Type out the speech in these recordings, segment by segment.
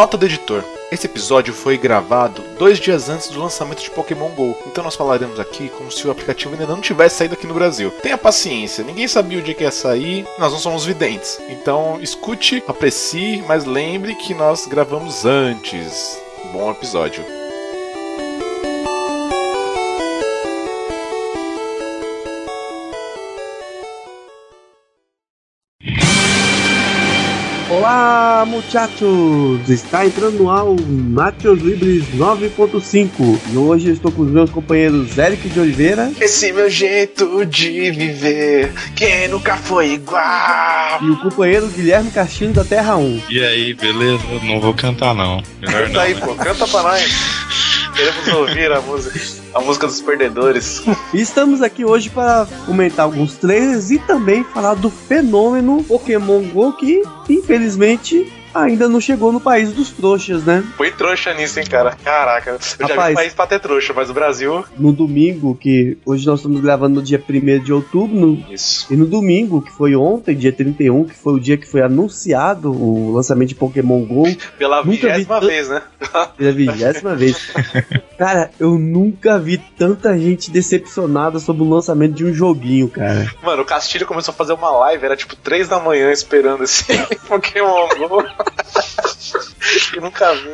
Nota do editor. Esse episódio foi gravado dois dias antes do lançamento de Pokémon GO, então nós falaremos aqui como se o aplicativo ainda não tivesse saído aqui no Brasil. Tenha paciência, ninguém sabia o dia que ia sair, nós não somos videntes. Então escute, aprecie, mas lembre que nós gravamos antes. Bom episódio. Olá, muchachos! Está entrando no ar o Nachos Libres 9.5 e hoje eu estou com os meus companheiros Eric de Oliveira Esse meu jeito de viver, quem nunca foi igual? e o companheiro Guilherme Castilho da Terra 1. E aí, beleza? Não vou cantar não. Melhor Canta não. aí, né? pô, canta pra nós. Queremos ouvir a música, a música dos perdedores. E estamos aqui hoje para comentar alguns trailers e também falar do fenômeno Pokémon GO que, infelizmente, ainda não chegou no país dos trouxas, né? Foi trouxa nisso, hein, cara? Caraca, eu já vi Rapaz. país pra ter trouxa, mas o Brasil. No domingo, que hoje nós estamos gravando no dia 1 de outubro, no Isso. E no domingo, que foi ontem, dia 31, que foi o dia que foi anunciado o lançamento de Pokémon GO, Pela vi vigésima tanto- vez, né? pela vigésima vez. Cara, eu nunca vi tanta gente decepcionada sobre o lançamento de um joguinho, cara. Mano, o Castilho começou a fazer uma live, era tipo 3 da manhã esperando esse Pokémon GO. que nunca vi.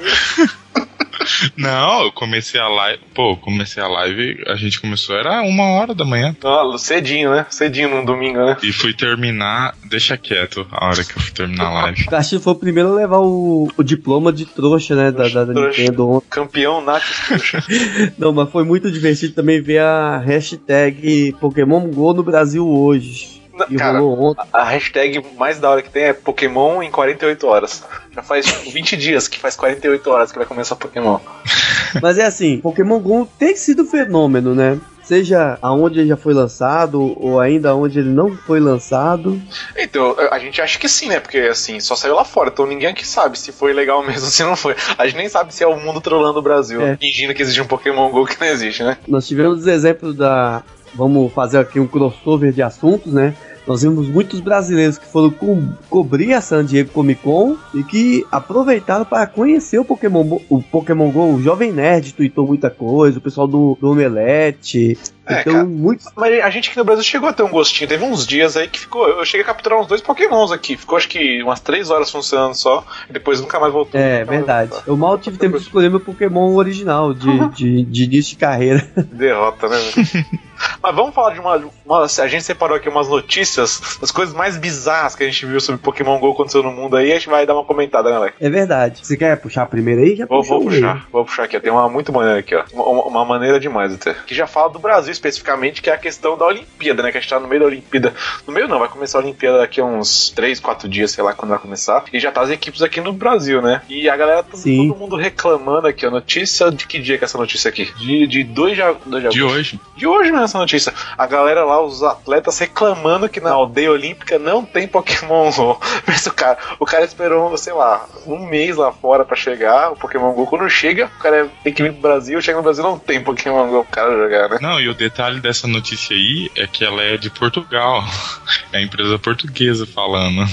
Não, eu comecei a live. Pô, eu comecei a live, a gente começou, era uma hora da manhã. Ó, cedinho, né? Cedinho no domingo, né? E fui terminar. Deixa quieto a hora que eu fui terminar a live. O Castilho foi o primeiro a levar o, o diploma de trouxa, né, da, da, da Trouxa. Nintendo ontem. Campeão. Não, mas foi muito divertido também ver a hashtag Pokémon GO no Brasil hoje. E Cara, a hashtag mais da hora que tem é Pokémon em 48 horas. Já faz tipo, 20 dias que faz 48 horas que vai começar Pokémon. Mas é assim, Pokémon GO tem sido fenômeno, né? Seja aonde ele já foi lançado ou ainda onde ele não foi lançado. Então, a gente acha que sim, né? Porque assim, só saiu lá fora, então ninguém aqui sabe se foi legal mesmo ou se não foi. A gente nem sabe se é o mundo trolando o Brasil, É. fingindo que existe um Pokémon GO que não existe, né? Nós tivemos os exemplos da. Vamos fazer aqui um crossover de assuntos, né? Nós vimos muitos brasileiros que foram co- cobrir a San Diego Comic Con e que aproveitaram para conhecer o Pokémon, Bo- o Pokémon GO. O Jovem Nerd tweetou muita coisa, o pessoal do, do Omelete. É, então, cara. muitos. Mas a gente aqui no Brasil chegou a ter um gostinho. Teve uns dias aí que ficou. Eu cheguei a capturar uns dois Pokémons aqui. Ficou acho que umas 3 horas funcionando só. E depois nunca mais voltou. É, mais verdade. Eu mal tive tempo de escolher meu Pokémon original de, de, de início de carreira. Derrota, né? Mas vamos falar de uma, uma- A gente separou aqui umas notícias das coisas mais bizarras que a gente viu sobre Pokémon GO aconteceu no mundo aí. A gente vai dar uma comentada, né, Leque? É verdade. Você quer puxar a primeira aí? Já Vou, puxa vou puxar, vou puxar aqui. ó. Tem uma muito maneira aqui, ó. Uma, uma maneira demais até. Que já fala do Brasil especificamente, que é a questão da Olimpíada, né? Que a gente tá no meio da Olimpíada. No meio não, vai começar a Olimpíada daqui a uns 3, 4 dias, sei lá quando vai começar. E já tá as equipes aqui no Brasil, né? E a galera, todo, Sim. todo mundo reclamando aqui, ó. Notícia de que dia que é essa notícia aqui? De, de 2 de, de De agosto. hoje. De hoje mesmo essa notícia. A galera lá, os atletas reclamando que na aldeia olímpica não tem Pokémon GO. Mas o cara, o cara esperou, sei lá, um mês lá fora pra chegar o Pokémon GO. Quando chega, o cara tem que vir pro Brasil, chega no Brasil não tem Pokémon GO pro cara jogar, né? Não, e o detalhe dessa notícia aí é que ela é de Portugal. É a empresa portuguesa falando.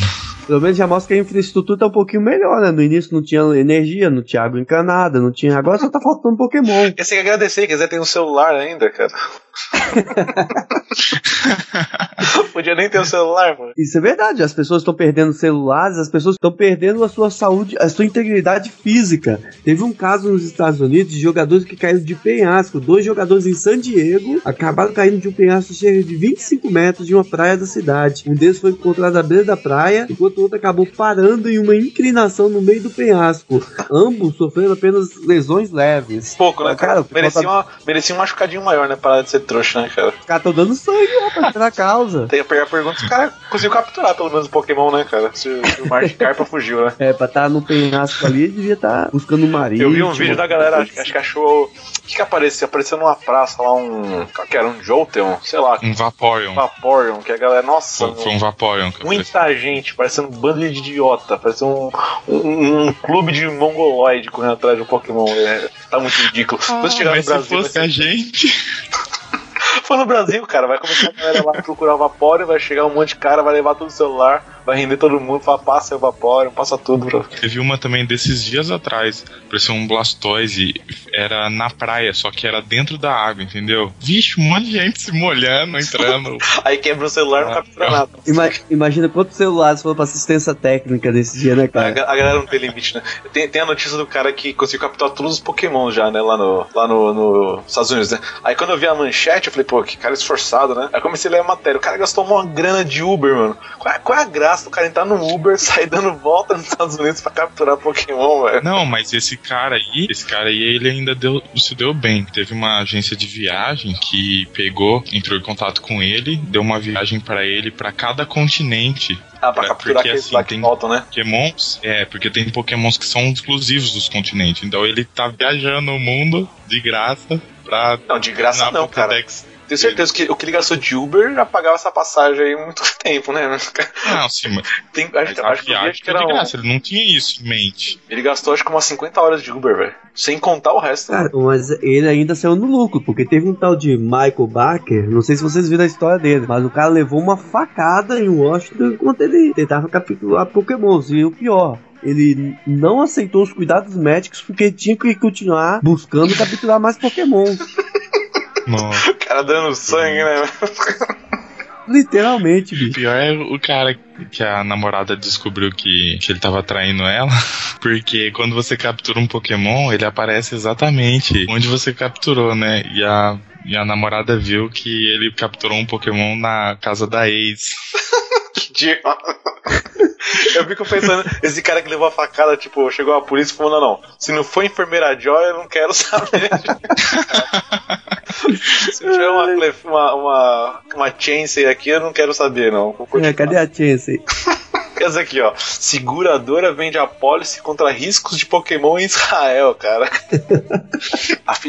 Pelo menos já mostra que a infraestrutura tá um pouquinho melhor, né? No início não tinha energia, não tinha água encanada, não tinha. Agora só tá faltando Pokémon. Quer tem que agradecer, quer dizer, tem um celular ainda, cara. Podia nem ter um celular, mano. Isso é verdade, as pessoas estão perdendo celulares, as pessoas estão perdendo a sua saúde, a sua integridade física. Teve um caso nos Estados Unidos de jogadores que caíram de penhasco. Dois jogadores em San Diego acabaram caindo de um penhasco cerca de 25 metros de uma praia da cidade. Um deles foi encontrado à beira da praia, enquanto o outro acabou parando em uma inclinação no meio do penhasco. Ambos sofreram apenas lesões leves. Pouco, né, cara? Cara, o pessoal merecia, uma, merecia um machucadinho maior, né? Parar de ser trouxa, né, cara? Os caras estão dando sangue lá pra tirar a causa. Tem que pegar a pergunta se o cara conseguiu capturar pelo menos o Pokémon, né, cara? Se, se o Magikarpa fugiu, né? É, pra estar no penhasco ali, devia estar buscando um marido. Eu vi um vídeo da galera, acho, que- acho que achou. O que, que apareceu? Apareceu numa praça lá um. Qual que era? Um Jolteon? Sei lá. Um Vaporeon. Vaporeon, que a galera. Nossa, Foi, foi um Vaporeon. que muita gente, parecendo um bando de idiota, parecendo um, um, um clube de mongoloide correndo atrás de um Pokémon. É, tá muito ridículo. Quando chegar no Ah, Mas se Brasil. fosse a gente. For no Brasil, cara, vai começar a galera lá procurar o Vaporeon, vai chegar um monte de cara, vai levar todo o celular, vai render todo mundo, fala, passa evapora, passa tudo. Bro. Teve uma também desses dias atrás, parecia um Blastoise, era na praia, só que era dentro da água, entendeu? Vixe, um monte de gente se molhando, entrando. Aí quebra o celular, não Ah, captura nada. Ima- imagina quantos celulares foram pra assistência técnica desse dia, né, A, cara? ga- a galera não tem limite, né? Tem, tem a notícia do cara que conseguiu capturar todos os Pokémon já, né? Lá no, lá no, no Estados Unidos, né? Aí quando eu vi a manchete, eu falei, pô, que cara esforçado, né? Aí comecei a ler a matéria. O cara gastou uma grana de Uber, mano. Qual é, qual é a graça do cara entrar no Uber, sair dando volta nos Estados Unidos pra capturar Pokémon, velho? Não, mas esse cara aí, esse cara aí, ele ainda deu, se deu bem. Teve uma agência de viagem que pegou, entrou em contato com ele, deu uma viagem pra ele pra cada continente. Ah, pra É, capturar porque, aqueles assim, lá que voltam, né? Pokémons, é, porque tem Pokémons que são exclusivos dos continentes. Então ele tá viajando o mundo de graça pra. Não, de graça não, cara. Tenho certeza que o que ele gastou de Uber já pagava essa passagem aí há muito tempo, né? Não, sim, mas Tem, acho, mas acho que acho que era de um, graça. Ele não tinha isso em mente. Ele gastou acho que umas 50 horas de Uber, velho. Sem contar o resto. Cara, mas ele ainda saiu no lucro, porque teve um tal de Michael Barker, não sei se vocês viram a história dele, mas o cara levou uma facada em Washington enquanto ele tentava capturar Pokémons. E o pior, ele não aceitou os cuidados médicos porque tinha que continuar buscando capturar mais Pokémon. Nossa. O cara dando sangue, né? Literalmente, O bicho. pior é o cara que a namorada descobriu que, que ele tava traindo ela. Porque quando você captura um Pokémon, ele aparece exatamente onde você capturou, né? E a, e a namorada viu que ele capturou um Pokémon na casa da ex. Idiota. Eu fico pensando, esse cara que levou a facada, tipo, chegou a polícia e falou: não, não, se não for enfermeira Joy, eu não quero saber. se tiver uma, uma, uma, uma Chansey aqui, eu não quero saber, não. É, cadê a Chance? Essa aqui, ó. Seguradora vende apólice contra riscos de Pokémon em Israel, cara.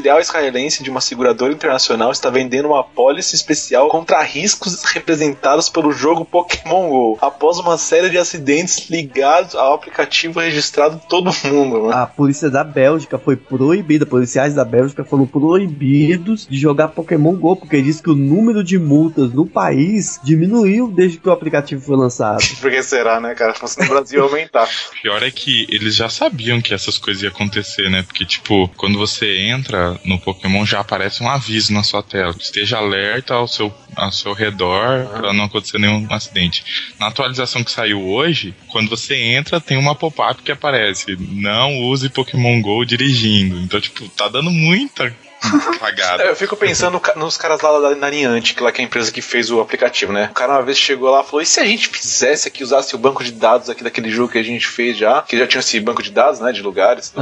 A filial israelense de uma seguradora internacional está vendendo uma apólice especial contra riscos representados pelo jogo Pokémon GO, após uma série de acidentes ligados ao aplicativo registrado em todo mundo, mano. A polícia da Bélgica foi proibida, policiais da Bélgica foram proibidos de jogar Pokémon GO, porque diz que o número de multas no país diminuiu desde que o aplicativo foi lançado. Por que será, né, cara? Se fosse no Brasil ia aumentar. O pior é que eles já sabiam que essas coisas iam acontecer, né? Porque, tipo, quando você entra no Pokémon, já aparece um aviso na sua tela. Esteja alerta ao seu, ao seu redor pra não acontecer nenhum acidente. Na atualização que saiu hoje, quando você entra, tem uma pop-up que aparece. Não use Pokémon GO dirigindo. Então, tipo, tá dando muita cagada. Eu fico pensando nos caras lá da da Niantic, lá que é a empresa que fez o aplicativo, né? O cara uma vez chegou lá e falou: e se a gente fizesse aqui, usasse o banco de dados aqui daquele jogo que a gente fez já, que já tinha esse banco de dados, né? De lugares,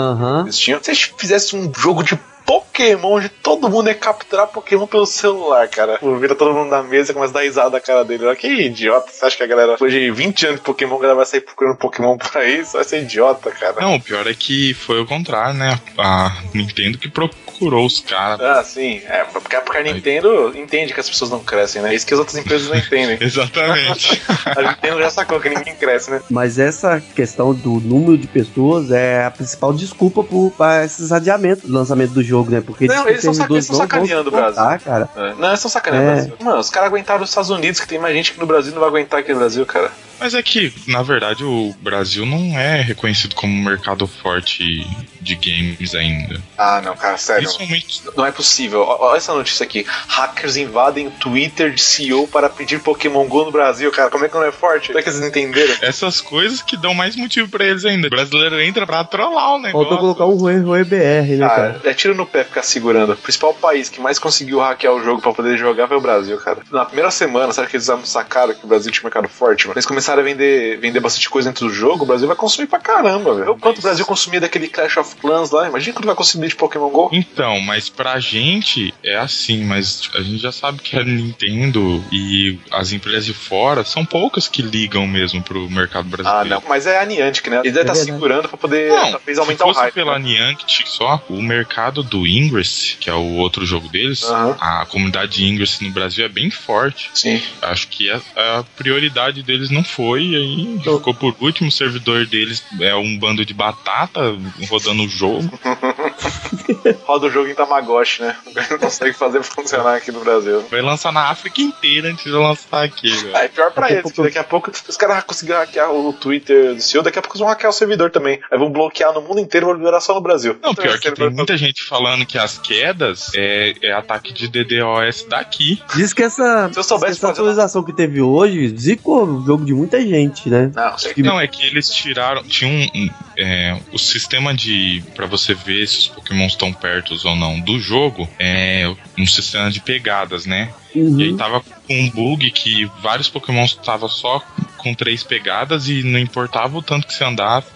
eles tinham. Se a gente fizesse um jogo de Pokémon, onde todo mundo ia capturar Pokémon pelo celular, cara. Vira todo mundo na mesa e começa a dar risada da cara dele. Olha, Que idiota. Você acha que a galera, depois de 20 anos de Pokémon, a galera vai sair procurando Pokémon por aí? Isso vai ser idiota, cara. Não, o pior é que foi o contrário, né? A Nintendo que procurou os caras. Ah, sim. É, porque, porque a Nintendo entende que as pessoas não crescem, né? Isso que as outras empresas não entendem. Exatamente. A Nintendo já sacou que ninguém cresce, né? Mas essa questão do número de pessoas é a principal desculpa para esses adiamentos do lançamento do jogo, né? Porque Não, eles tão servidores saca- eles tão não vão sacaneando o suportar, cara. Não, eles estão sacaneando É. o Brasil. Mano, os caras aguentaram os Estados Unidos, que tem mais gente que no Brasil não vai aguentar aqui no Brasil, cara. Mas é que, na verdade, o Brasil não é reconhecido como um mercado forte de games ainda. Ah, não, cara, sério. Principalmente. Não é possível. Olha essa notícia aqui. Hackers invadem o Twitter de CEO para pedir Pokémon GO no Brasil, cara. Como é que não é forte? Como é que eles entenderam? Essas coisas que dão mais motivo pra eles ainda. O brasileiro entra pra trollar o negócio. Faltou colocar um Rui Rui BR, né, Ah, cara? é tiro no pé ficar segurando. O principal país que mais conseguiu hackear o jogo pra poder jogar foi o Brasil, cara. Na primeira semana, sabe que eles sacaram que o Brasil tinha um mercado forte, mano? Eles começaram a vender, vender bastante coisa dentro do jogo, o Brasil vai consumir pra caramba, velho. O Quanto o Brasil consumia daquele Clash of Clans lá, imagina quanto vai consumir de Pokémon GO. Então, mas pra gente é assim, mas a gente já sabe que a Nintendo e as empresas de fora são poucas que ligam mesmo pro mercado Ah, brasileiro. não. Mas é a Niantic, né? Eles devem estar verdade. segurando pra poder Não, talvez se aumentar o fosse hype. pela né? Niantic só, o mercado do Ingress, que é o outro jogo deles, Aham. a comunidade de Ingress no Brasil é bem forte. Sim. Acho que a, a prioridade deles não foi, e aí ficou por último. O servidor deles é um bando de batata rodando o jogo. Roda o jogo em Tamagotchi, né? Não consegue fazer funcionar aqui no Brasil. Vai lançar na África inteira antes de lançar aqui, velho. É pior pra eles, porque daqui a pouco os caras vão conseguir hackear o Twitter do CEO, daqui a pouco eles vão hackear o servidor também. Aí vão bloquear no mundo inteiro e vão liberar só no Brasil. Não, Então, pior esse que tem muita gente falando que as quedas é, é ataque de DDoS daqui. Diz que essa, Se eu soubesse essa atualização que teve hoje zicou o jogo de muita gente, né? Não, sei Que- Não, é que eles tiraram. Tinha um. um, é, o sistema de. pra você ver se os Pokémon estão perto ou não do jogo é um sistema de pegadas, né? Uhum. E aí tava com um bug que vários Pokémon estavam só com três pegadas e não importava o tanto que você andava,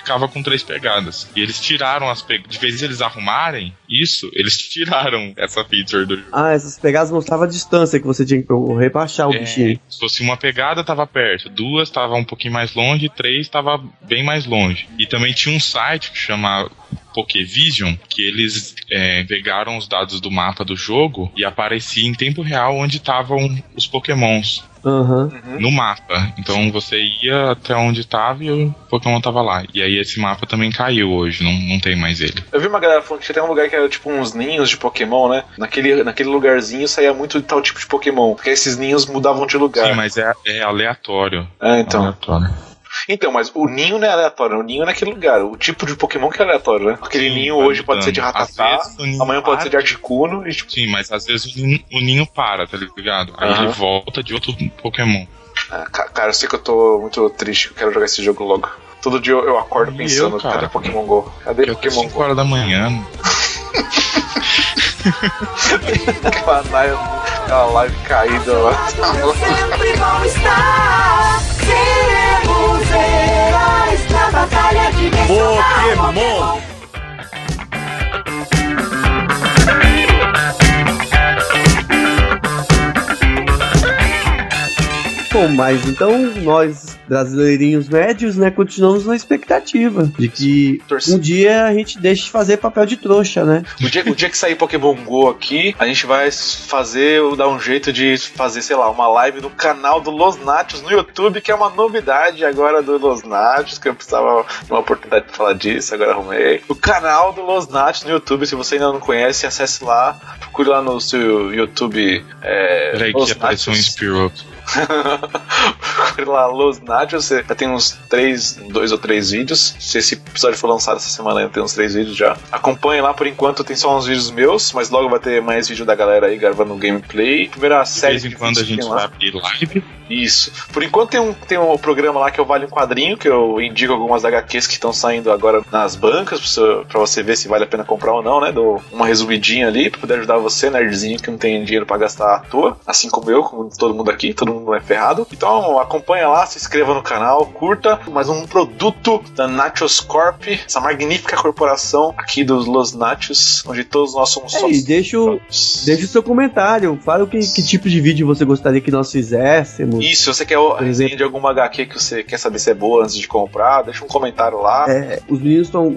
ficava com três pegadas. E eles tiraram as pegadas. De vez em eles arrumarem isso, eles tiraram essa feature do jogo. Ah, essas pegadas mostravam a distância que você tinha que correr pra achar o É, bichinho. se fosse uma pegada, tava perto. Duas, tava um pouquinho mais longe. Três, tava bem mais longe. E também tinha um site que chama Pokévision, que eles é, pegaram os dados do mapa do jogo e aparecia em tempo real onde estavam os Pokémons Aham. no mapa. Então você ia até onde tava e o Pokémon tava lá. E aí esse mapa também caiu hoje, não, não tem mais ele. Eu vi uma galera falando que tem um lugar que era tipo uns ninhos de Pokémon, né? Naquele, naquele lugarzinho saía muito de tal tipo de Pokémon. Porque esses ninhos mudavam de lugar. Sim, mas é, é aleatório. É, então. Aleatório. Então, mas o ninho não é aleatório, o ninho é naquele lugar. O tipo de Pokémon que é aleatório, né? Aquele Sim, ninho hoje pode ser de Ratatá, amanhã pode ser de. Articuno e tipo. Sim, mas às vezes o ninho, o ninho para, tá ligado? Aí ele volta de outro Pokémon. ah, ca- cara, eu sei que eu tô muito triste, eu quero jogar esse jogo logo. Todo dia eu, eu acordo E pensando, eu, cara? cadê Pokémon GO? Cadê Eu Pokémon 5 GO? horas da manhã. Aquela live, aquela live caída lá. sempre vão estar. Seremos na batalha Pokémon. Bom, mas então nós, brasileirinhos médios, né, continuamos na expectativa de que Torce- um dia a gente deixe de fazer papel de trouxa, né? O dia, o dia que sair Pokémon GO aqui, a gente vai fazer, dar um jeito de fazer, sei lá, uma live no canal do Los Nachos no YouTube, que é uma novidade agora do Los Nachos, que eu precisava de uma oportunidade de falar disso, agora arrumei. O canal do Los Nachos no YouTube, se você ainda não conhece, acesse lá, procure lá no seu YouTube. É, Peraí Los que apareceu um Nachos. Lá Los Nachos, já tem uns três, dois ou três vídeos. Se esse episódio for lançado essa semana, tem uns três vídeos já. Acompanhe lá por enquanto, tem só uns vídeos meus, mas logo vai ter mais vídeo da galera aí gravando gameplay. Primeira De série vez em de quando a gente vai lá. abrir live. Isso. Por enquanto tem um, tem um programa lá que eu Vale um Quadrinho, que eu indico algumas HQs que estão saindo agora nas bancas, pra você, pra você ver se vale a pena comprar ou não, né? Dou uma resumidinha ali pra poder ajudar você, nerdzinho, que não tem dinheiro pra gastar à toa, assim como eu, como todo mundo aqui, todo mundo é ferrado. Então acompanha lá, se inscreva no canal, curta mais um produto da Nachos Corp, essa magnífica corporação aqui dos Los Nachos, onde todos nós somos É, e sócios. deixa o, deixa o seu comentário, fala o que, que tipo de vídeo você gostaria que nós fizéssemos. Isso, se você quer resenha exemplo. de alguma HQ que você quer saber se é boa antes de comprar, deixa um comentário lá. É, os meninos estão.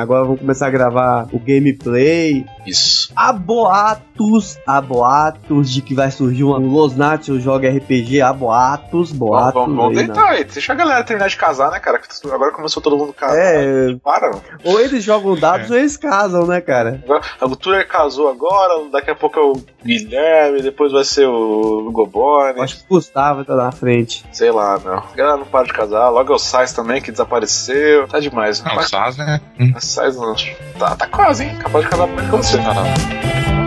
agora vão começar a gravar o gameplay. Isso. Há boatos, há boatos de que vai surgir um Los Nachos joga RPG. Há boatos, boatos. vamos vamos aí, né? tentar. Deixa a galera terminar de casar, né, cara? Que Agora começou todo mundo casar. É, Para, mano. ou eles jogam dados ou eles casam, né, cara? O Tuller casou agora, daqui a pouco é o Guilherme, depois vai ser o Goborne. Acho que o Gustavo tá na frente. Sei lá, meu. A galera não para de casar. Logo é o Sais também, que desapareceu. Tá demais. Não, o Mas Saz, né? Hum. o Sais não. Tá, tá quase, hein? Capaz de casar mais com você.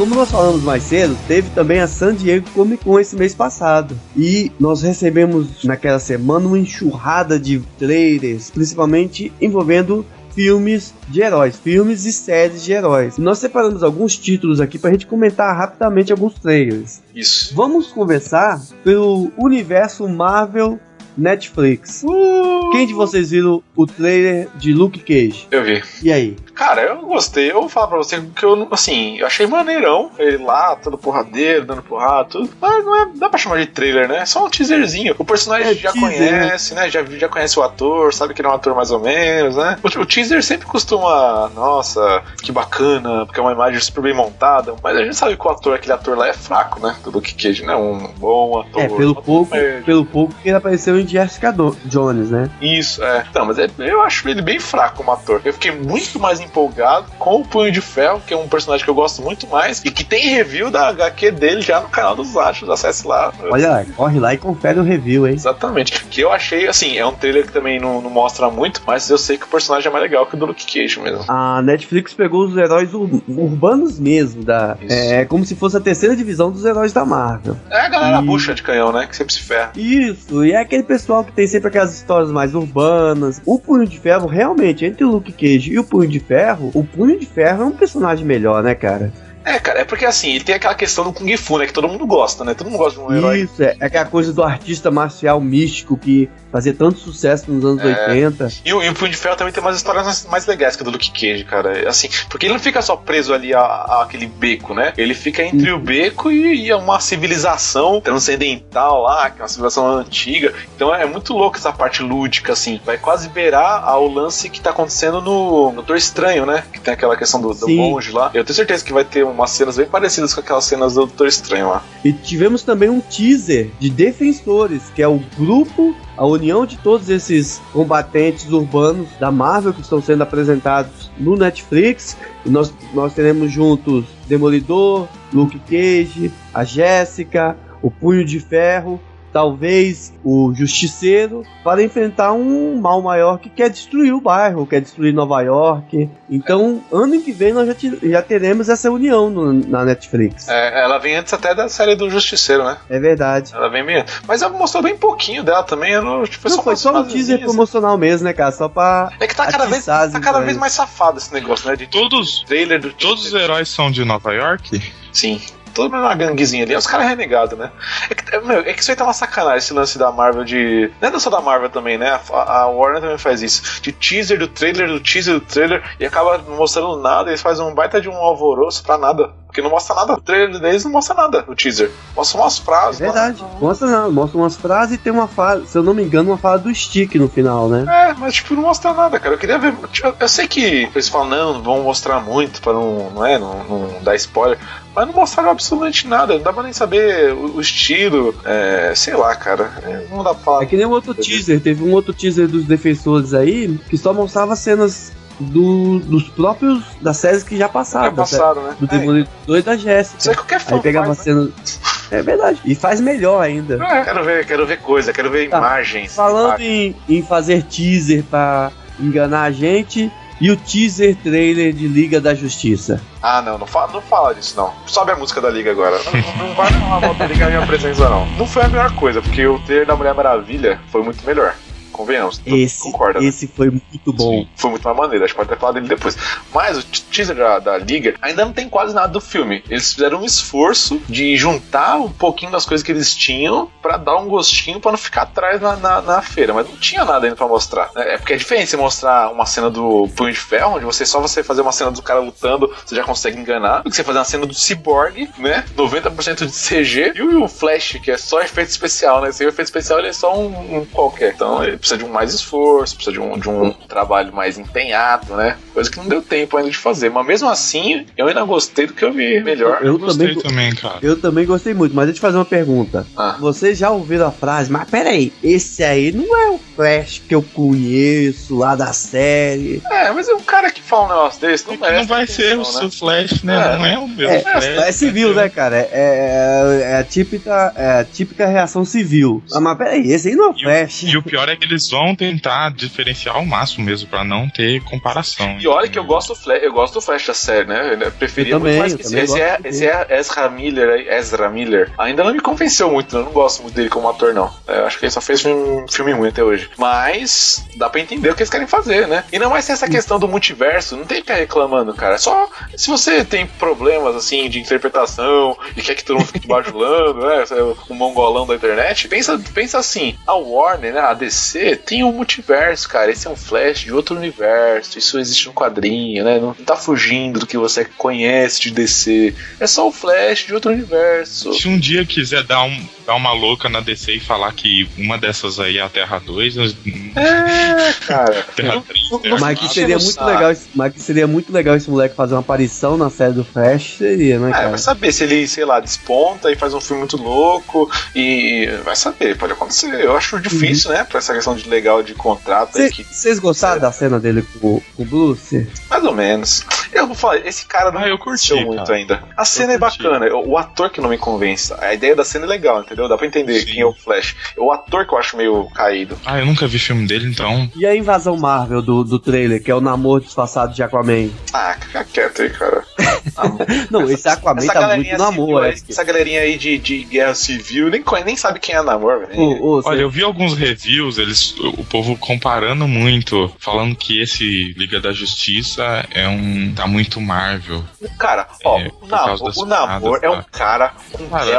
Como nós falamos mais cedo, teve também a San Diego Comic Con esse mês passado. E nós recebemos naquela semana uma enxurrada de trailers, principalmente envolvendo filmes de heróis, filmes e séries de heróis. Nós separamos alguns títulos aqui pra gente comentar rapidamente alguns trailers. Isso. Vamos conversar pelo universo Marvel Netflix. Uh, Quem de vocês viram o trailer de Luke Cage? Eu vi. E aí? Cara, eu gostei. Eu vou falar pra você que eu, assim, eu achei maneirão. Ele lá, todo porradeiro, dando porrada, tudo. Mas não é, dá pra chamar de trailer, né? É só um teaserzinho. O personagem É, já teaser, conhece, né? Já, já conhece o ator, sabe que ele é um ator mais ou menos, né? O, o teaser sempre costuma, nossa, que bacana, porque é uma imagem super bem montada. Mas a gente sabe que o ator, aquele ator lá é fraco, né? Do Luke Cage, né? Um bom ator. É, pelo pouco, É, pelo pouco que ele apareceu em Jessica Do- Jones, né? Isso, é. Não, mas é- eu acho ele bem fraco como ator. Eu fiquei muito mais empolgado com o Punho de Ferro, que é um personagem que eu gosto muito mais, e que tem review da HQ dele já no canal dos Achos. Acesse lá. Olha lá, corre lá e confere o review, hein? Exatamente. Que eu achei, assim, é um trailer que também não, não mostra muito, mas eu sei que o personagem é mais legal que o do Luke Cage mesmo. A Netflix pegou os heróis ur- urbanos mesmo, da, Isso. é como se fosse a terceira divisão dos heróis da Marvel. É a galera E- bucha de canhão, né? Que sempre se ferra. Isso, e é aquele pessoal que tem sempre aquelas histórias mais urbanas. O Punho de Ferro, realmente, entre o Luke Cage e o Punho de Ferro, o Punho de Ferro é um personagem melhor, né, cara? É, cara, é porque assim, ele tem aquela questão do Kung Fu, né? Que todo mundo gosta, né? Todo mundo gosta de um herói. Isso, é, é aquela coisa do artista marcial místico que fazia tanto sucesso nos anos É. 80. E o, e o Punho de Ferro também tem umas histórias mais, mais legais que a do Luke Cage, cara. Assim, porque ele não fica só preso ali a, aquele beco, né? Ele fica entre o beco e, e uma civilização transcendental lá, que é uma civilização antiga. Então é muito louco essa parte lúdica, assim. Vai quase beirar ao lance que tá acontecendo no Doutor Estranho, né? Que tem aquela questão do, do monge lá. Eu tenho certeza que vai ter umas cenas bem parecidas com aquelas cenas do Doutor Estranho lá. E tivemos também um teaser de Defensores, que é o grupo, a união de todos esses combatentes urbanos da Marvel que estão sendo apresentados no Netflix. E nós, nós teremos juntos Demolidor, Luke Cage, a Jéssica, o Punho de Ferro. Talvez o Justiceiro para enfrentar um mal maior que quer destruir o bairro, quer destruir Nova York. Então, ano que vem nós já, te- já teremos essa união no- na Netflix. É, ela vem antes até da série do Justiceiro, né? É verdade. Ela vem bem. Mas ela mostrou bem pouquinho dela também. Eu não, tipo, Não, foi umas só um teaser promocional mesmo, né, cara? Só pra. É que tá cada vez, tá cada vez mais safado esse negócio, né? De Todos, trailer do todos os heróis são de Nova York? Sim. Todo mundo uma ganguezinha ali. Os caras renegados, né? É que, é, meu, é que isso aí tá uma sacanagem, esse lance da Marvel de. Não é só da Marvel também, né? A, a Warner também faz isso. De teaser do trailer, do teaser do trailer, e acaba não mostrando nada, eles fazem um baita de um alvoroço pra nada. Porque não mostra nada. O trailer deles não mostra nada, o teaser. Mostra umas É frases. verdade. lá. Mostra não, mostra umas frases e tem uma fala, se eu não me engano, uma fala do Stick no final, né? É, mas tipo, não mostra nada, cara. Eu queria ver. tipo, Eu sei que eles falam, não, não vão mostrar muito pra não, não é, não, não dar spoiler. Mas não mostraram absolutamente nada. Não dá pra nem saber o, o estilo. É, sei lá, cara. É, não dá pra falar. É que nem um outro teaser, teve um outro teaser dos defensores aí que só mostrava cenas do, dos próprios das séries que já passaram. Já passaram, né? do Demolidor e da Isso aí Jéssica. qualquer fã Aí pegava faz, né? cenas. É verdade. E faz melhor ainda. É, quero ver, quero ver coisa, quero ver Tá. imagens. Falando imagens. em, em fazer teaser pra enganar a gente, e o teaser trailer de Liga da Justiça. Ah, não, não fala, não fala disso, não. Sobe a música da Liga agora. Não, não vai falar mal da Liga na minha presença, não. Não foi a melhor coisa, porque o trailer da Mulher Maravilha foi muito melhor. Convenhamos. Esse, concorda, né? esse foi muito bom. Foi muito mais maneiro, a gente pode até falar dele depois. Mas o teaser da, da Liga ainda não tem quase nada do filme. Eles fizeram um esforço de juntar um pouquinho das coisas que eles tinham pra dar um gostinho pra não ficar atrás na, na, na feira. Mas não tinha nada ainda pra mostrar. É porque é diferente você mostrar uma cena do Punho de Ferro, onde você só você fazer uma cena do cara lutando, você já consegue enganar, do que você fazer uma cena do Cyborg, né? 90% de CG, e o Flash, que é só efeito especial, né? Esse efeito especial ele é só um, um qualquer. Então ele precisa de um mais esforço, precisa de um, de um trabalho mais empenhado, né? Coisa que não deu tempo ainda de fazer. Mas mesmo assim, eu ainda gostei do que eu vi melhor. Eu Gostei também, também, cara. eu também gostei muito, mas deixa eu te fazer uma pergunta. Ah. Vocês já ouviram a frase, mas peraí, esse aí não é o Flash que eu conheço lá da série. É, mas é um cara que fala um negócio desse, não, merece não vai ser o né? seu Flash, né? É. Não é o meu É, Flash. é civil, né, cara? É, é, é a típica, é a típica reação civil. Ah, mas peraí, esse aí não é o E o- Flash. E o pior é que eles vão tentar diferenciar ao máximo mesmo, pra não ter comparação. E olha que eu gosto do Flash, eu gosto do Flash da série, né? Eu preferia Eu também, muito mais que esse. Esse é, gosto esse é Ezra Miller, aí, Ezra Miller. Ainda não me convenceu muito, né? eu não gosto muito dele como ator, não. É, Eu acho que ele só fez filme, filme ruim até hoje. Mas dá pra entender o que eles querem fazer, né? E não vai ser essa questão do multiverso, não tem que ficar reclamando, cara. Só se você tem problemas assim de interpretação e quer que todo mundo fique bajulando, né? É o mongolão da internet, pensa, pensa assim: a Warner, né, a DC, tem um multiverso, cara. Esse é um flash de outro universo. Isso existe no quadrinho, né? Não tá fugindo do que você conhece de DC. É só o flash de outro universo. Se um dia quiser dar, um, dar uma louca na DC e falar que uma dessas aí é a Terra 2, nós- É, cara. Terra 3, Terra Mas que 4. seria muito legal, esse- mas que seria muito legal esse moleque fazer uma aparição na série do Flash, seria, né, É, cara? vai saber se ele, sei lá, desponta e faz um filme muito louco e vai saber, pode acontecer. Eu acho difícil, né, pra essa questão de legal de contrato aí, que Vocês gostaram da cena dele com, com o Bruce? mais ou menos. Eu vou falar, esse cara não Ah, eu me curti, muito cara. ainda. A cena é curti. bacana, o, o ator que não me convence. A ideia da cena é legal, entendeu? Dá pra entender Sim. quem é o Flash. O ator que eu acho meio caído. Ah, eu nunca vi filme dele, então. E a invasão Marvel do, do trailer, que é o namoro disfarçado de Aquaman? Ah, fica quieto aí, cara. Não, esse Aquaman tá muito aí, é. essa galerinha aí de, de guerra civil nem, nem sabe quem é. Ô, ô, Olha, eu vi alguns reviews, eles, o povo comparando muito, falando que esse Liga da Justiça é um. tá muito Marvel. Cara, ó, É, o, Namor, o Namor é um tá? cara com Cara.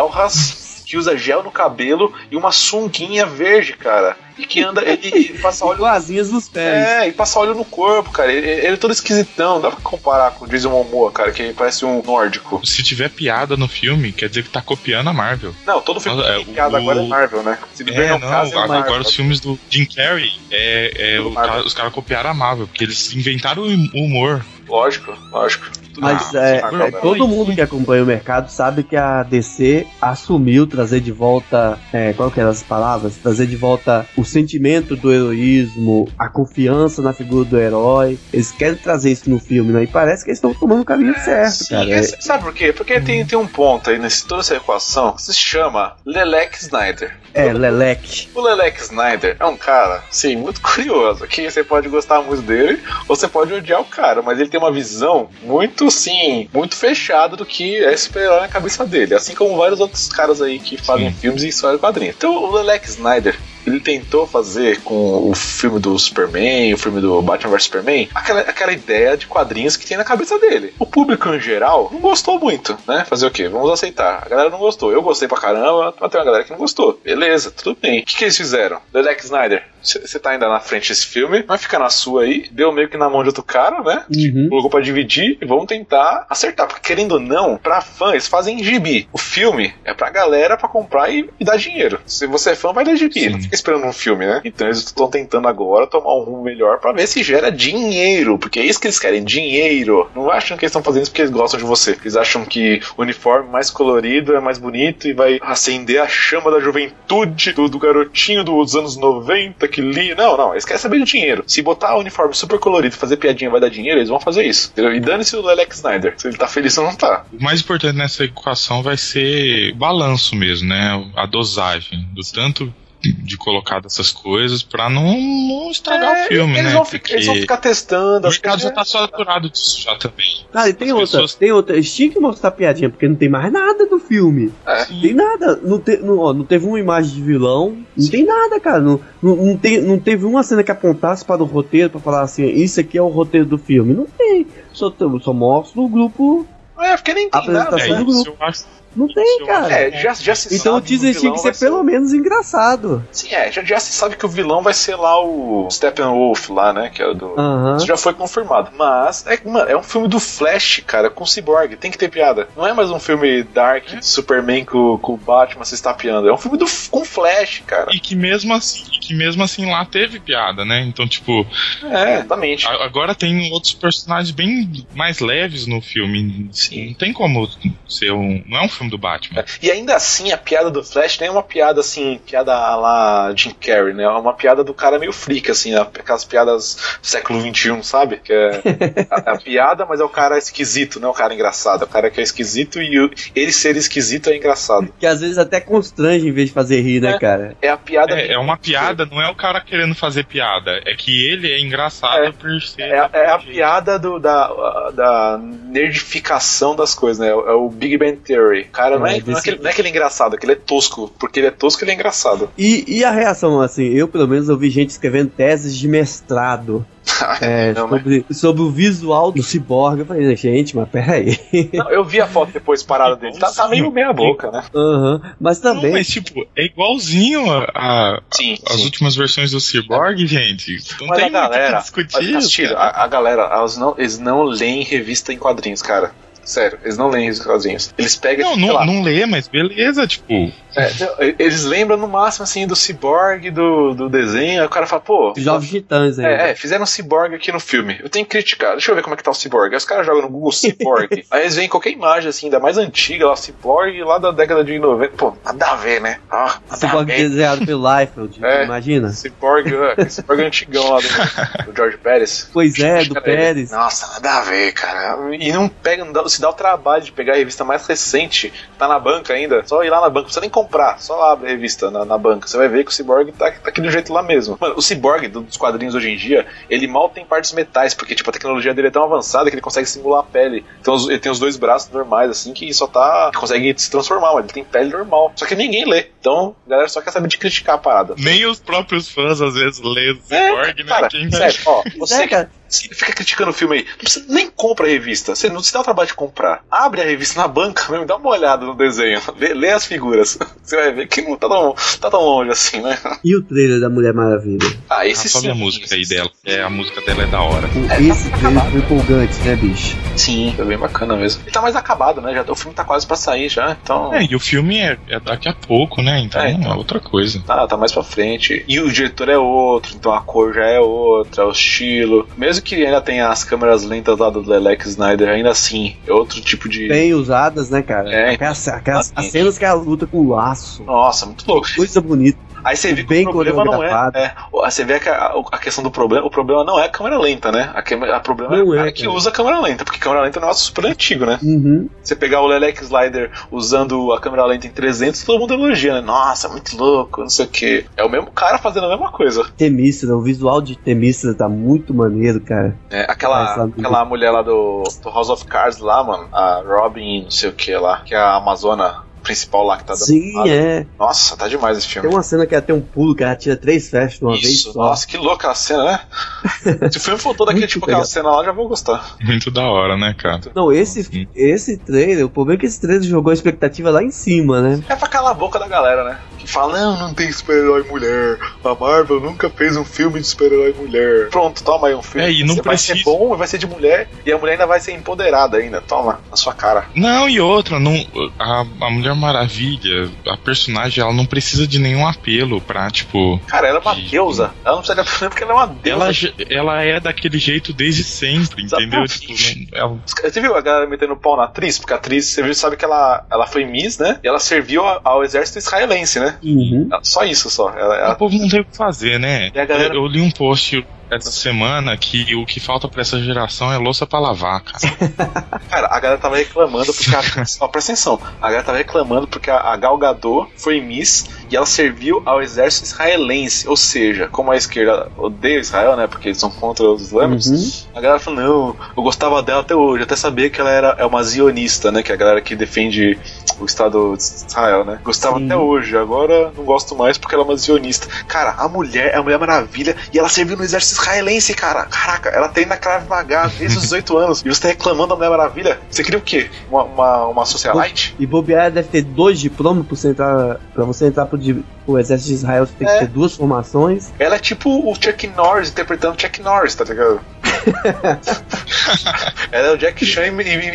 Que usa gel no cabelo e uma sunguinha verde, cara. E que anda, ele, ele passa óleo com asinhas nos pés. É, e passa óleo no corpo, cara. Ele, ele é todo esquisitão. Dá pra comparar com o Jason Momoa, cara, que parece um nórdico. Se tiver piada no filme, quer dizer que tá copiando a Marvel. Não, todo filme Nossa, que é, tem piada o- agora é Marvel, né? Se É, não, caso, é agora Marvel. os filmes do Jim Carrey, é, é, o os caras copiaram a Marvel, porque eles inventaram o humor. Lógico, lógico. Mas é, Marvel, é, né? todo mundo que acompanha o mercado sabe que a DC assumiu trazer de volta, é, qual que eram as palavras? Trazer de volta o sentimento do heroísmo, a confiança na figura do herói. Eles querem trazer isso no filme, né? E parece que eles estão tomando o caminho certo, Sim, cara. esse- sabe por quê? Porque tem, tem um ponto aí nesse toda essa equação que se chama Lelec Snyder. É, é Leleque. O Lelec Snyder é um cara, sim, muito curioso. Que você pode gostar muito dele ou você pode odiar o cara, mas ele tem uma visão muito, sim, muito fechada do que é super-herói na cabeça dele. Assim como vários outros caras aí que fazem Sim. filmes e histórias de quadrinhos. Então o Lelec Snyder. Ele tentou fazer com o filme do Superman, o filme do Batman vs Superman, aquela, aquela ideia de quadrinhos que tem na cabeça dele. O público em geral não gostou muito, né? Fazer o quê? Vamos aceitar. A galera não gostou. Eu gostei pra caramba, mas tem uma galera que não gostou. Beleza, tudo bem. O que, que eles fizeram? Lelec Snyder, você tá ainda na frente desse filme, vai ficar na sua aí, deu meio que na mão de outro cara, né? Uhum. Colocou pra dividir e vamos tentar acertar. Porque querendo ou não, pra fã, eles fazem gibi. O filme é pra galera pra comprar e, e dar dinheiro. Se você é fã, vai dar gibi. Sim. Não fica esperando um filme, né? Então eles estão tentando agora tomar um rumo melhor pra ver se gera dinheiro. Porque é isso que eles querem, dinheiro. Não acham que eles estão fazendo isso porque eles gostam de você. Eles acham que o uniforme mais colorido é mais bonito e vai acender a chama da juventude do, do garotinho dos anos 90 que lia. Não, não, eles querem saber de dinheiro. Se botar o uniforme super colorido e fazer piadinha vai dar dinheiro, eles vão fazer isso. Entendeu? E dane-se o Lelex Snyder. Se ele tá feliz ou não tá. O mais importante nessa equação vai ser o balanço mesmo, né? A dosagem do tanto de colocar dessas coisas pra não, não estragar o filme, É, eles né? Vão ficar, eles vão ficar testando. o mercado já tá saturado disso já também. Cara, e tem As outra, pessoas- tem outra. Eles tinham que mostrar piadinha, porque não tem mais nada do filme. É. Não tem nada. Não, te, não, ó, não teve uma imagem de vilão. Não tem nada, cara. Não, não, não, tem, não teve uma cena que apontasse para o roteiro pra falar assim: isso aqui é o roteiro do filme. Não tem. Só, só mostra o grupo. É, porque nem tem nada. É do isso, grupo. eu acho. Não tem, cara. É, já, já se Então o teaser que tinha que ser pelo menos engraçado. Sim, é, já, já se sabe que o vilão vai ser lá o Steppenwolf lá, né? Que é o do. Aham. Isso já foi confirmado. Mas é, mano, é um filme do Flash, cara, com Cyborg. Tem que ter piada. Não é mais um filme Dark, Superman com, com o Batman se estapeando. É um filme do, com Flash, cara. E que mesmo assim, e que mesmo assim lá teve piada, né? Então, tipo, É, exatamente. a- agora tem outros personagens bem mais leves no filme. Sim. Não tem como ser um. Não é um filme do Batman. E ainda assim, a piada do Flash nem é uma piada assim, piada lá Jim Carrey, né? É uma piada do cara meio freak, assim, aquelas piadas do século XXI, sabe? Que é a, a piada, mas é o cara esquisito, não é o cara engraçado. É o cara que é esquisito e o- ele ser esquisito é engraçado. Que às vezes até constrange em vez de fazer rir, né, É. cara? É a piada. É, é uma piada, não é o cara querendo fazer piada. É que ele é engraçado É. por ser. É, é a piada do, da, da nerdificação das coisas, né? É o Big Bang Theory. Cara não é, É, não, é desse- aquele, não é aquele engraçado, aquele é tosco. Porque ele é tosco, ele é engraçado. E, e a reação, assim, eu pelo menos ouvi gente escrevendo teses de mestrado é, Não, mas- sobre, sobre o visual do ciborgue. Eu falei, gente, mas peraí. Não, eu vi a foto depois parada dele. Tá, tá meio meia boca, né? Aham, Mas Não, também. mas tipo, é igualzinho a, a- Sim. as sim. últimas versões do Cyborg, gente. Não Mas tem a galera, que discutir. Castilho, cara. a, a galera, elas não, eles não leem revista em quadrinhos, cara. Sério, eles não leem em quadrinhos. Eles pegam, Não, não, lá, não lê, mas beleza, tipo. É, eles lembram no máximo assim do cyborg, do, do desenho, aí o cara fala, pô. Jovens Titãs aí. É, é, fizeram um cyborg aqui no filme. Eu tenho que criticar. Deixa eu ver como é que tá o cyborg. Aí os caras jogam no Google cyborg. aí eles veem qualquer imagem assim, ainda mais antiga, lá, cyborg lá da década de 90. Pô, nada a ver, né? Ah, ver. desenhado pelo Liefeld, É. imagina? Cyborg, é, cyborg antigão lá do, do George Pérez. Pois é, do Pérez. Nossa, nada a ver, cara. E não pega, não dá- se dá o trabalho de pegar a revista mais recente, tá na banca ainda, só ir lá na banca, não precisa nem comprar, só abre a revista na, na banca. Você vai ver que o Cyborg tá, tá aqui do jeito lá mesmo. Mano, o Cyborg do- dos quadrinhos hoje em dia, ele mal tem partes metais, porque tipo, a tecnologia dele é tão avançada que ele consegue simular a pele. Então ele tem os dois braços normais, assim, que só tá. consegue se transformar, mas ele tem pele normal. Só que ninguém lê. Então, a galera só quer saber de criticar a parada. Nem os próprios fãs às vezes lêem o É, Cyborg, né? cara, Quem sério, ó, você É, cara. Você fica criticando o filme aí, não precisa nem compra a revista, você não se dá o trabalho de comprar. Abre a revista na banca mesmo, dá uma olhada no desenho, vê, lê as figuras. Você vai ver que não tá tão, tá tão longe assim, né? E o trailer da Mulher Maravilha? Ah, Ah, esse sobe a sim, música aí dela. É, a música dela é da hora. O- Esse trailer foi empolgante, né, bicho? Sim, é bem bacana mesmo. Ele tá mais acabado, né? Já, o filme tá quase pra sair já, então. É, e o filme é, é daqui a pouco, né? Então É, é, então. outra coisa. Tá, tá mais pra frente. E o diretor é outro, então a cor já é outra, o estilo. Mesmo que ainda tenha as câmeras lentas lá do Lelex Snyder, ainda assim, é outro tipo de. Bem usadas, né, cara? É, aquelas, aquelas- as cenas que ela luta com o laço. Nossa, muito louco. Coisa bonita. Aí você vê que o problema não é, é. Você vê que a, a questão do problema, o problema não é a câmera lenta, né? A, câmera- a problema é Não o é, cara que cara. usa a câmera lenta, porque câmera lenta é um negócio super antigo, né? Uhum. Você pegar o Lelec Slider usando a câmera lenta em 300, todo mundo elogia, né? Nossa, muito louco, não sei o que. É o mesmo cara fazendo a mesma coisa. Temícera, o visual de Temícera tá muito maneiro, cara. É, aquela, sabe- aquela mulher lá do, do House of Cards lá, mano, a Robin, não sei o que lá, que é a Amazona principal lá que tá dando. Sim, é. Nossa, tá demais esse filme. Tem uma cena que ela tem um pulo, que ela tira três flechas de uma vez Isso, só. nossa, que louca a cena, né? Se o filme for todo aquele tipo aquela cena lá, já vou gostar. Muito da hora, né, cara? Não, esse, Sim. esse trailer, o problema é que esse trailer jogou a expectativa lá em cima, né? É pra calar a boca da galera, né? Que fala, não, não tem super-herói mulher. A Marvel nunca fez um filme de super-herói mulher. Pronto, toma aí um filme. É, e não Você vai ser precisa- bom, vai ser de mulher, e a mulher ainda vai ser empoderada ainda. Toma, na sua cara. Não, e outra, não, a, a Mulher Maravilha, a personagem, ela não precisa de nenhum apelo pra, tipo. Cara, ela é uma Sim. deusa. Ela não precisa de problema porque ela é uma deusa. Ela, ela é daquele jeito desde sempre, entendeu? Tipo, ela- Você viu a galera metendo pau na atriz? Porque a atriz, você viu, sabe que ela, ela foi Miss, né? E ela serviu ao exército israelense, né? Uhum. Só isso, só. Ela, o ela- povo não tem o que fazer, né? E a galera- eu, eu li um post essa semana que o que falta pra essa geração é louça pra lavar, cara. Cara, a galera tava reclamando porque. A, ó, presta atenção. A galera tava reclamando porque a, a Gal Gadot foi Miss e ela serviu ao exército israelense. Ou seja, como a esquerda odeia Israel, né? Porque eles são contra os islâmicos. Uhum. A galera falou: não, eu gostava dela até hoje. Até sabia que ela era é uma zionista, né? Que é a galera que defende o Estado de Israel, né? Gostava Sim. até hoje. Agora não gosto mais porque ela é uma zionista. Cara, a mulher é a Mulher Maravilha e ela serviu no exército israelense, cara. Caraca, ela tem na Krav Maga desde os 18 anos. E você tá reclamando da Mulher Maravilha? Você queria o quê? Uma, uma, uma socialite? E bobear deve ter dois diplomas pra você entrar, pra você entrar pro, di- pro exército de Israel, tem que É. ter duas formações. Ela é tipo o Chuck Norris interpretando Chuck Norris, tá ligado? ela é o Jack Chan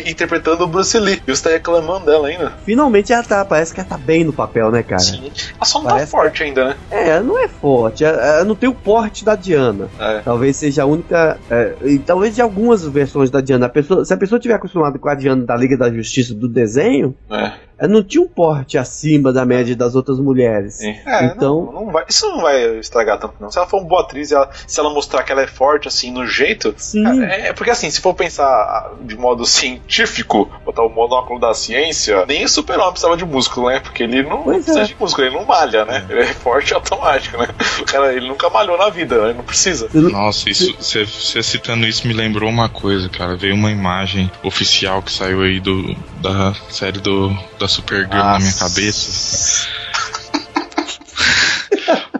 interpretando o Bruce Lee. E você tá reclamando dela ainda? Finalmente ela tá, parece que ela tá bem no papel, né, cara? Sim. Ela só não Parece- tá forte ainda, né? É, ela não é forte, ela, ela não tem o porte da Diana. É. Talvez seja a única. é, e talvez de algumas versões da Diana. A pessoa, se a pessoa tiver acostumada com a Diana da Liga da Justiça do desenho, É. ela não tinha um porte acima da média das outras mulheres. É, Então- não, não vai, isso não vai estragar tanto, não. Se ela for uma boa atriz, ela- se ela mostrar que ela é forte, assim, no jeito. Sim. É, é porque assim, se for pensar de modo científico, botar o monóculo da ciência, nem o super-homem precisava de músculo, né? Porque ele não Pois precisa é. de músculo, ele não malha, né? Ele é forte automático, né? O cara, ele nunca malhou na vida, né? Ele não precisa. Nossa, isso, você citando isso me lembrou uma coisa, cara. Veio uma imagem oficial que saiu aí do, da série do, da da Supergirl na minha cabeça.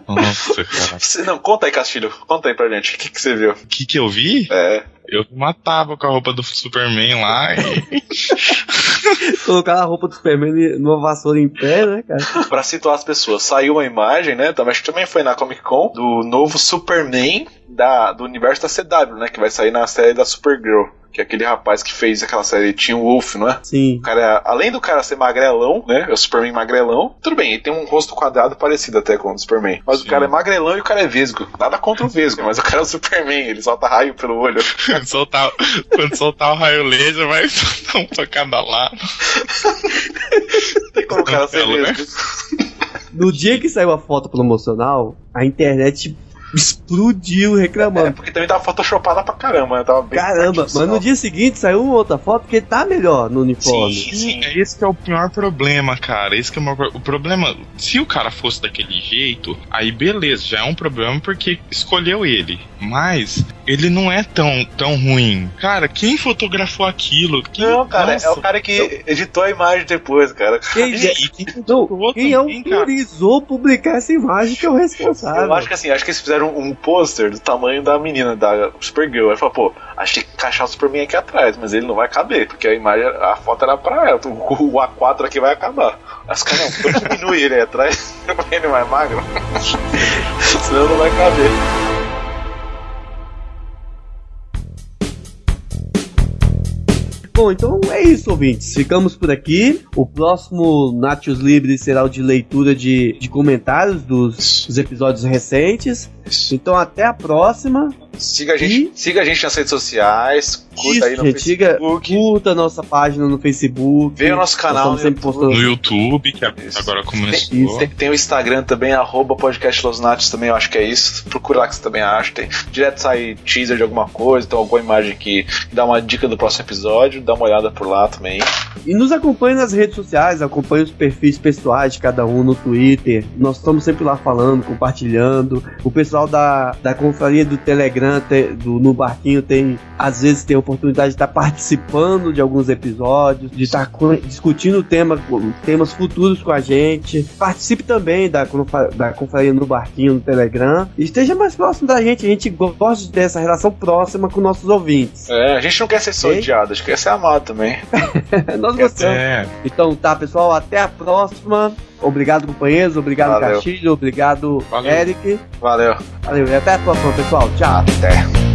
Nossa, cara. Você- Não, conta aí, Castilho. Conta aí pra gente. O que, que você viu? O que que eu vi? É. Eu matava com a roupa do Superman lá e. Colocar a roupa do Superman numa vassoura em pé, né, cara? Pra situar as pessoas, saiu uma imagem, né? Também, acho que também foi na Comic Con, do novo Superman da, do universo da CW, né? Que vai sair na série da Supergirl. Que é aquele rapaz que fez aquela série Team Wolf, não é? Sim. O cara, além do cara ser magrelão, né? É o Superman magrelão. Tudo bem, ele tem um rosto quadrado parecido até com o do Superman. Mas Sim. o cara é magrelão e o cara é vesgo. Nada contra o vesgo, mas o cara é o Superman, ele solta raio pelo olho. Quando soltar, quando soltar o raio laser, vai soltar um pra cada lado. Não tem como o cara ser Ela, né? vesgo. No dia que saiu a foto promocional, a internet explodiu É, reclamando. porque também tava photoshopada pra caramba, né? Tava bem Caramba, mas no dia seguinte saiu uma outra foto que tá melhor no uniforme. Sim, sim. É esse que é o pior problema, cara. Esse que é o, maior o problema. Se o cara fosse daquele jeito, aí beleza, já é um problema porque escolheu ele. Mas ele não é tão, tão ruim. Cara, quem fotografou aquilo? Quem, Não, cara, Nossa. é o cara que editou a imagem depois, cara. Quem, E, quem não, quem também, cara? autorizou publicar essa imagem que é o responsável. Eu acho que assim, acho que eles fizeram um pôster do tamanho da menina, da Supergirl. Aí falou, pô, achei que encaixar o Superman aqui atrás, mas ele não vai caber, porque a imagem, a foto era pra ela. O, o A4 aqui vai acabar. As caras não, diminui ele aí atrás, ele mais magro. Senão não vai caber. Bom, então é isso, ouvintes. Ficamos por aqui. O próximo Nachos Livre será o de leitura de, de comentários dos, dos episódios recentes. Então até a próxima. Siga a gente, siga a gente nas redes sociais, curta Isso, aí no gente, Facebook. curta a nossa página no Facebook. Vê o nosso canal no sempre postando. No YouTube, que agora começou. Isso. Tem, tem o Instagram também, arroba podcast Los Natos também, eu acho que é isso. Procura lá que você também acha. Tem, direto sai teaser de alguma coisa, então alguma imagem que dá uma dica do próximo episódio, dá uma olhada por lá também. E nos acompanhe nas redes sociais, acompanhe os perfis pessoais de cada um no Twitter. Nós estamos sempre lá falando, compartilhando. O pessoal da, da confraria do Telegram, te- do, no barquinho, tem às vezes tem a oportunidade de estar participando de alguns episódios, de estar co- discutindo tema, temas futuros com a gente. Participe também da, da confraria no barquinho no Telegram. Esteja mais próximo da gente. A gente gosta de ter essa relação próxima com nossos ouvintes. É, a gente não quer ser só odiado, a gente quer ser amado também. Nós gostamos. Então tá, pessoal, até a próxima. Obrigado, companheiros. Obrigado, Valeu. Castilho. Obrigado, Valeu. Eric. Valeu, Valeu. E até a próxima, pessoal. Tchau. there.